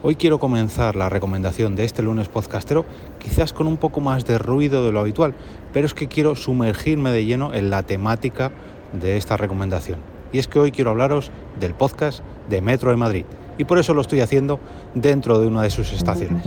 Hoy quiero comenzar la recomendación de este lunes podcastero quizás con un poco más de ruido de lo habitual, pero es que quiero sumergirme de lleno en la temática de esta recomendación. Y es que hoy quiero hablaros del podcast de Metro de Madrid y por eso lo estoy haciendo dentro de una de sus estaciones.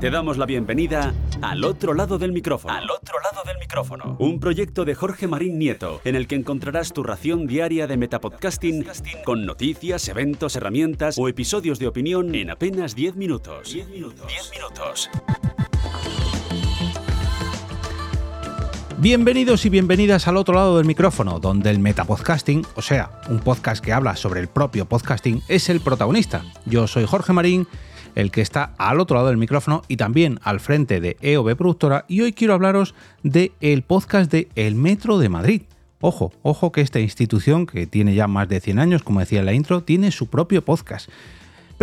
Te damos la bienvenida al otro lado del micrófono. Al otro lado del micrófono. Un proyecto de Jorge Marín Nieto, en el que encontrarás tu ración diaria de metapodcasting con noticias, eventos, herramientas o episodios de opinión en apenas 10 minutos. 10 minutos. 10 minutos. Bienvenidos y bienvenidas al otro lado del micrófono, donde el metapodcasting, o sea, un podcast que habla sobre el propio podcasting, es el protagonista. Yo soy Jorge Marín, el que está al otro lado del micrófono y también al frente de EOB Productora, y hoy quiero hablaros del el podcast de El Metro de Madrid. Ojo, ojo que esta institución, que tiene ya más de 100 años, como decía en la intro, tiene su propio podcast.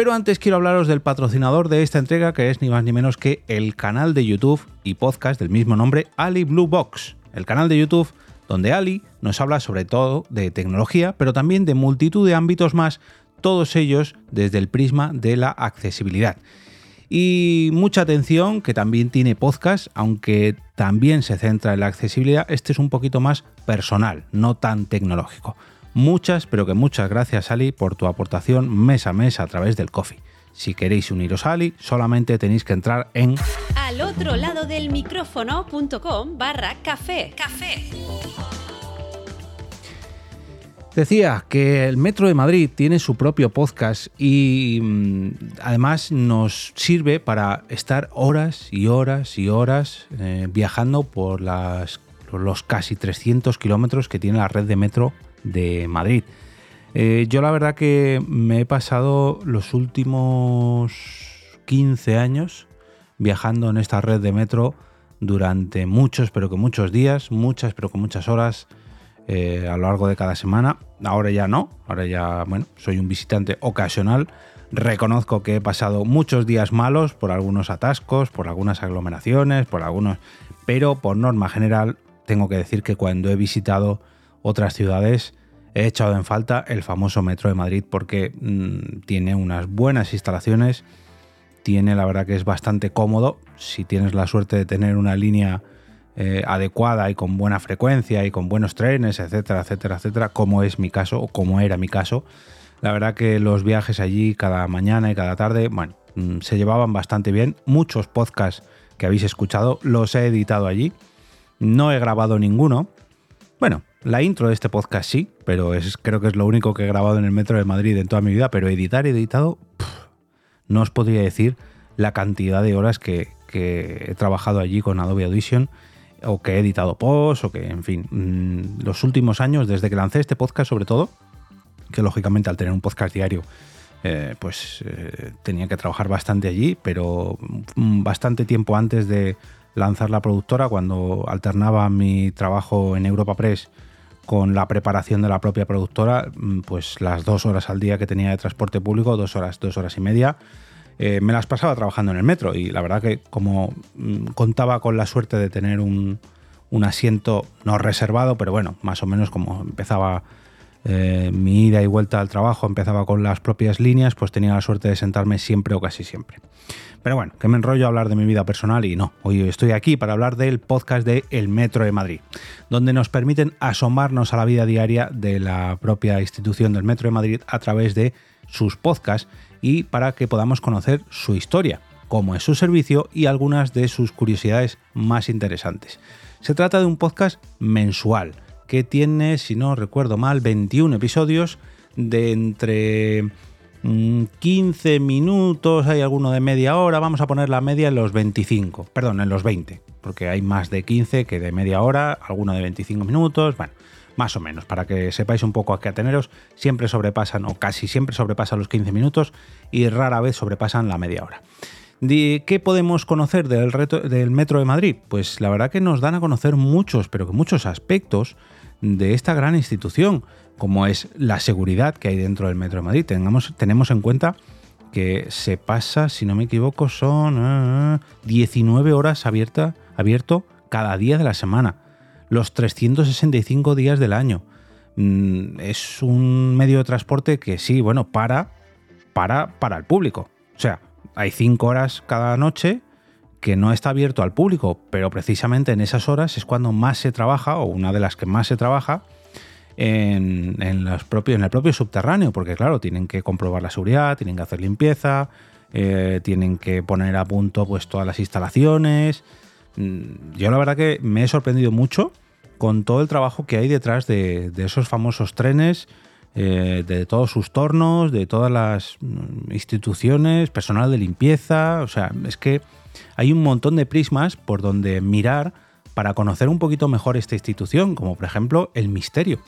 Pero antes quiero hablaros del patrocinador de esta entrega, que es ni más ni menos que el canal de YouTube y podcast del mismo nombre, Ali Blue Box. El canal de YouTube donde Ali nos habla sobre todo de tecnología, pero también de multitud de ámbitos más, todos ellos desde el prisma de la accesibilidad. Y mucha atención, que también tiene podcast, aunque también se centra en la accesibilidad, este es un poquito más personal, no tan tecnológico. Muchas, pero que muchas gracias Ali por tu aportación mes a mes a través del coffee. Si queréis uniros a Ali, solamente tenéis que entrar en al otro lado del micrófono.com barra café. Café. Decía que el Metro de Madrid tiene su propio podcast y mm, además nos sirve para estar horas y horas y horas eh, viajando por, las, los casi 300 kilómetros que tiene la red de metro de Madrid. Eh, yo la verdad que me he pasado los últimos 15 años viajando en esta red de metro durante muchos, pero que muchos días, muchas, pero que muchas horas eh, a lo largo de cada semana. Ahora ya no, ahora ya, bueno, soy un visitante ocasional. Reconozco que he pasado muchos días malos por algunos atascos, por algunas aglomeraciones, por algunos... Pero por norma general tengo que decir que cuando he visitado otras ciudades he echado en falta el famoso Metro de Madrid porque mm, tiene unas buenas instalaciones, tiene la verdad que es bastante cómodo si tienes la suerte de tener una línea eh, adecuada y con buena frecuencia y con buenos trenes, etcétera, etcétera, etcétera, como es mi caso o como era mi caso. La verdad que los viajes allí cada mañana y cada tarde, bueno, mm, se llevaban bastante bien. Muchos podcasts que habéis escuchado los he editado allí. No he grabado ninguno. Bueno, la intro de este podcast sí, pero es, creo que es lo único que he grabado en el metro de Madrid en toda mi vida, pero editar, editado, no os podría decir la cantidad de horas que, he trabajado allí con Adobe Audition o que he editado post o que, en fin, mm, los últimos años, desde que lancé este podcast sobre todo, que lógicamente al tener un podcast diario, eh, pues eh, tenía que trabajar bastante allí, pero mm, bastante tiempo antes de lanzar la productora, cuando alternaba mi trabajo en Europa Press con la preparación de la propia productora, mm, pues las dos horas al día que tenía de transporte público, dos horas, dos horas y media, eh, me las pasaba trabajando en el metro. Y la verdad que como mm, contaba con la suerte de tener un, asiento no reservado, pero bueno, más o menos como empezaba eh, mi ida y vuelta al trabajo, empezaba con las propias líneas, pues tenía la suerte de sentarme siempre o casi siempre. Pero bueno, que me enrollo a hablar de mi vida personal y no. Hoy estoy aquí para hablar del podcast de El Metro de Madrid, donde nos permiten asomarnos a la vida diaria de la propia institución del Metro de Madrid a través de sus podcasts y para que podamos conocer su historia, cómo es su servicio y algunas de sus curiosidades más interesantes. Se trata de un podcast mensual que tiene, si no recuerdo mal, 21 episodios de entre 15 mm, minutos, hay alguno de media hora, vamos a poner la media en los 25, perdón, en los 20, porque hay más de 15 que de media hora, alguno de 25 minutos, bueno, más o menos, para que sepáis un poco a qué ateneros, siempre sobrepasan o casi siempre sobrepasan los 15 minutos y rara vez sobrepasan la media hora. ¿Qué podemos conocer del, reto, del Metro de Madrid? Pues la verdad que nos dan a conocer muchos, pero que muchos aspectos de esta gran institución como es la seguridad que hay dentro del Metro de Madrid. Tengamos, tenemos en cuenta que se pasa, si no me equivoco, son 19 ah, horas abierta, abierto cada día de la semana, los 365 días del año. Mm, es un medio de transporte que sí, bueno, para, para, para el público. O sea, hay cinco horas cada noche que no está abierto al público, pero precisamente en esas horas es cuando más se trabaja, o una de las que más se trabaja, en, los propios, en el propio subterráneo, porque claro, tienen que comprobar la seguridad, tienen que hacer limpieza, eh, tienen que poner a punto pues todas las instalaciones. Mm, yo la verdad que me he sorprendido mucho con todo el trabajo que hay detrás de, esos famosos trenes, eh, de todos sus tornos, de todas las mm, instituciones, personal de limpieza, o sea, es que hay un montón de prismas por donde mirar para conocer un poquito mejor esta institución, como por ejemplo el misterio.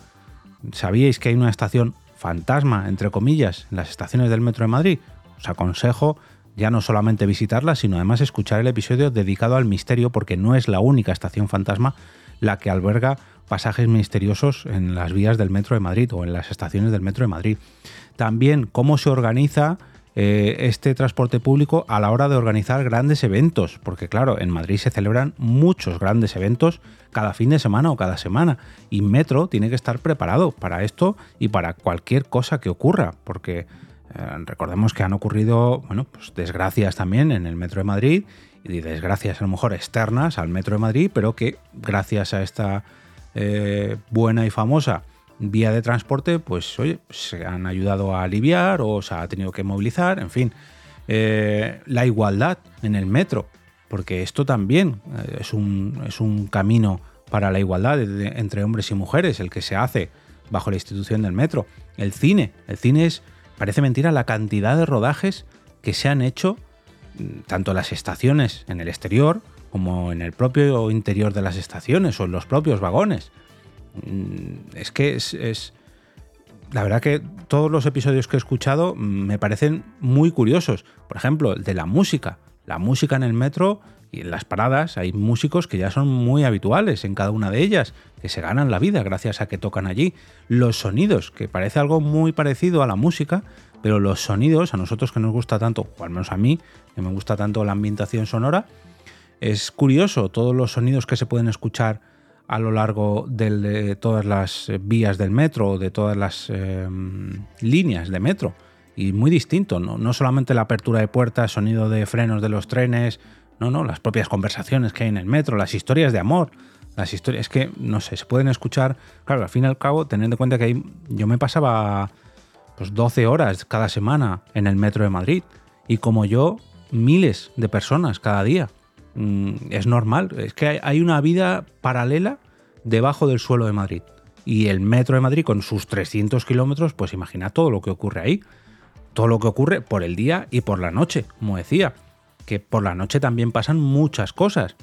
¿Sabíais que hay una estación fantasma, entre comillas, en las estaciones del Metro de Madrid? Os aconsejo ya no solamente visitarla, sino además escuchar el episodio dedicado al misterio, porque no es la única estación fantasma la que alberga pasajes misteriosos en las vías del Metro de Madrid o en las estaciones del Metro de Madrid. También cómo se organiza eh, este transporte público a la hora de organizar grandes eventos, porque claro, en Madrid se celebran muchos grandes eventos cada fin de semana o cada semana, y Metro tiene que estar preparado para esto y para cualquier cosa que ocurra, porque eh, recordemos que han ocurrido, bueno, pues desgracias también en el Metro de Madrid, y desgracias a lo mejor externas al Metro de Madrid, pero que gracias a esta eh, buena y famosa vía de transporte, pues oye, se han ayudado a aliviar o se ha tenido que movilizar, en fin. Eh, la igualdad en el metro, porque esto también eh, es un, es un camino para la igualdad entre hombres y mujeres, el que se hace bajo la institución del metro. El cine, el cine es, parece mentira, la cantidad de rodajes que se han hecho, mm, tanto las estaciones en el exterior, como en el propio interior de las estaciones o en los propios vagones. Mm, es que es, La verdad que todos los episodios que he escuchado me parecen muy curiosos. Por ejemplo, el de la música. La música en el metro y en las paradas hay músicos que ya son muy habituales en cada una de ellas, que se ganan la vida gracias a que tocan allí. Los sonidos, que parece algo muy parecido a la música, pero los sonidos, a nosotros que nos gusta tanto, o al menos a mí, que me gusta tanto la ambientación sonora, es curioso todos los sonidos que se pueden escuchar a lo largo de todas las vías del metro o de todas las em, líneas de metro. Y muy distinto, ¿no? no solamente la apertura de puertas, sonido de frenos de los trenes, no, no, las propias conversaciones que hay en el metro, las historias de amor, las historias que, no sé, se pueden escuchar, claro, al fin y al cabo, teniendo en cuenta que hay, yo me pasaba pues 12 horas cada semana en el metro de Madrid y como yo, miles de personas cada día. Mm, es normal. Es que hay una vida paralela debajo del suelo de Madrid. Y el metro de Madrid con sus 300 kilómetros, pues imagina todo lo que ocurre ahí. Todo lo que ocurre por el día y por la noche, como decía. Que por la noche también pasan muchas cosas.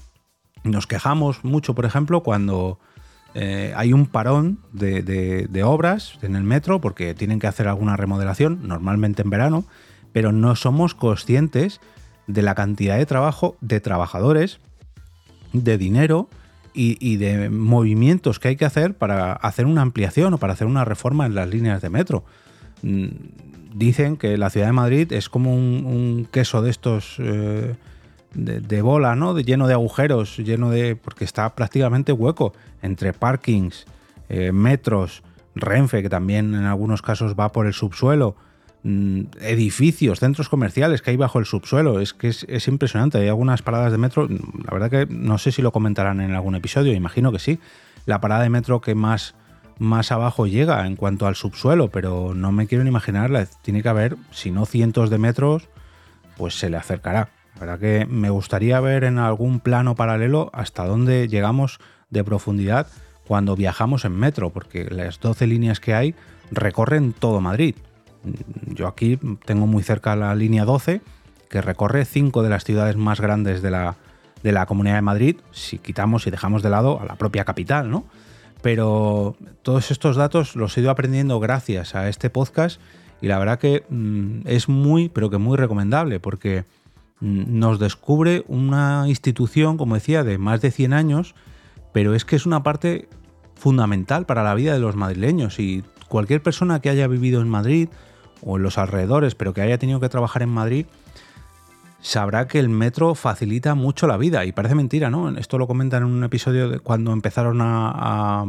Nos quejamos mucho, por ejemplo, cuando eh, hay un parón de, de obras en el metro porque tienen que hacer alguna remodelación, normalmente en verano, pero no somos conscientes de la cantidad de trabajo de trabajadores, de dinero y, de movimientos que hay que hacer para hacer una ampliación o para hacer una reforma en las líneas de metro. Mm, dicen que la ciudad de Madrid es como un, queso de estos eh, de, bola, ¿no? De, lleno de agujeros, lleno de. porque está prácticamente hueco entre parkings, eh, metros, Renfe, que también en algunos casos va por el subsuelo. Mm, edificios, centros comerciales que hay bajo el subsuelo. Es que es, impresionante. Hay algunas paradas de metro, la verdad que no sé si lo comentarán en algún episodio, imagino que sí. La parada de metro que más, más abajo llega en cuanto al subsuelo, pero no me quiero ni imaginarla. Tiene que haber, si no cientos de metros, pues se le acercará. La verdad que me gustaría ver en algún plano paralelo hasta dónde llegamos de profundidad cuando viajamos en metro, porque las 12 líneas que hay recorren todo Madrid. Yo aquí tengo muy cerca la línea 12, que recorre cinco de las ciudades más grandes de la, de la Comunidad de Madrid, si quitamos y dejamos de lado a la propia capital, ¿no? Pero todos estos datos los he ido aprendiendo gracias a este podcast y la verdad que mm, es muy, pero que muy recomendable porque mm, nos descubre una institución, como decía, de más de 100 años, pero es que es una parte fundamental para la vida de los madrileños y cualquier persona que haya vivido en Madrid o en los alrededores, pero que haya tenido que trabajar en Madrid, sabrá que el metro facilita mucho la vida. Y parece mentira, ¿no? Esto lo comentan en un episodio de cuando empezaron a,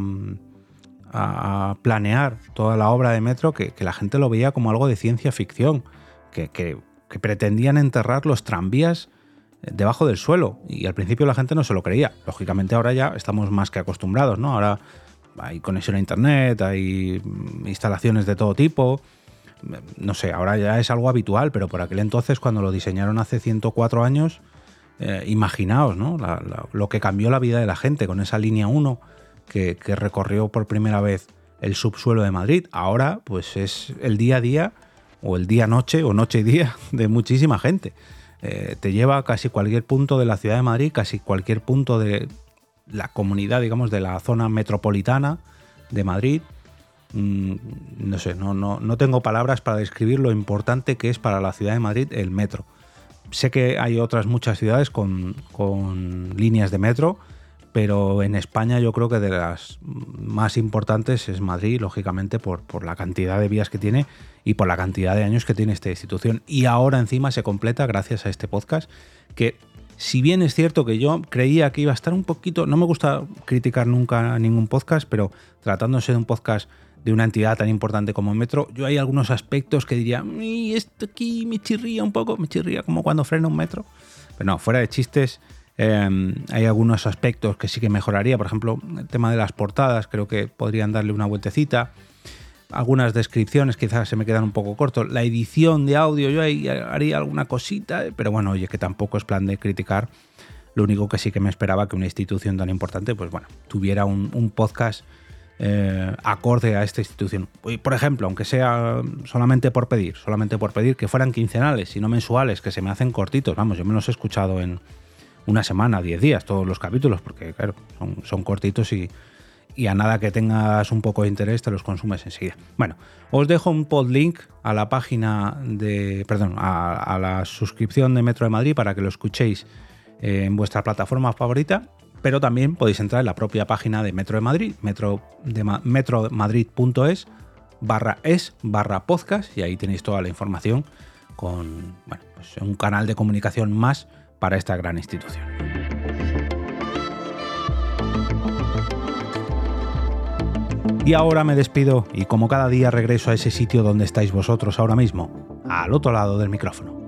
planear toda la obra de metro, que, la gente lo veía como algo de ciencia ficción. Que, que pretendían enterrar los tranvías debajo del suelo y al principio la gente no se lo creía. Lógicamente ahora ya estamos más que acostumbrados, ¿no? Ahora hay conexión a internet, hay instalaciones de todo tipo. No sé, ahora ya es algo habitual, pero por aquel entonces, cuando lo diseñaron hace 104 años, eh, imaginaos ¿no? lo que cambió la vida de la gente con esa línea 1 que, recorrió por primera vez el subsuelo de Madrid. Ahora, pues es el día a día, o el día-noche, o noche y día de muchísima gente. Eh, te lleva a casi cualquier punto de la ciudad de Madrid, casi cualquier punto de la comunidad, digamos, de la zona metropolitana de Madrid. Mm, no sé, no, no, no tengo palabras para describir lo importante que es para la ciudad de Madrid el metro. Sé que hay otras muchas ciudades con, con líneas de metro, pero en España yo creo que de las más importantes es Madrid, lógicamente, por, por, la cantidad de vías que tiene y por la cantidad de años que tiene esta institución. Y ahora encima se completa gracias a este podcast, que si bien es cierto que yo creía que iba a estar un poquito, no me gusta criticar nunca ningún podcast, pero tratándose de un podcast de una entidad tan importante como Metro, yo hay algunos aspectos que diría, y esto aquí me chirría un poco, me chirría como cuando frena un metro. Pero no, fuera de chistes, Em, hay algunos aspectos que sí que mejoraría, por ejemplo, el tema de las portadas, creo que podrían darle una vueltecita. Algunas descripciones quizás se me quedan un poco cortos. La edición de audio, yo ahí haría alguna cosita, pero bueno, oye, que tampoco es plan de criticar. Lo único que sí que me esperaba que una institución tan importante, pues bueno, tuviera un, podcast eh, acorde a esta institución. Por ejemplo, aunque sea solamente por pedir, solamente por pedir que fueran quincenales y no mensuales, que se me hacen cortitos. Vamos, yo me los he escuchado en, una semana, 10 días, todos los capítulos, porque claro, son, cortitos y, a nada que tengas un poco de interés te los consumes enseguida. Bueno, os dejo un podlink a la página de, perdón, a, la suscripción de Metro de Madrid para que lo escuchéis en vuestra plataforma favorita, pero también podéis entrar en la propia página de Metro de Madrid, metro de metromadrid.es barra es barra podcast y ahí tenéis toda la información con bueno, pues un canal de comunicación más para esta gran institución. Y ahora me despido y como cada día regreso a ese sitio donde estáis vosotros ahora mismo, al otro lado del micrófono.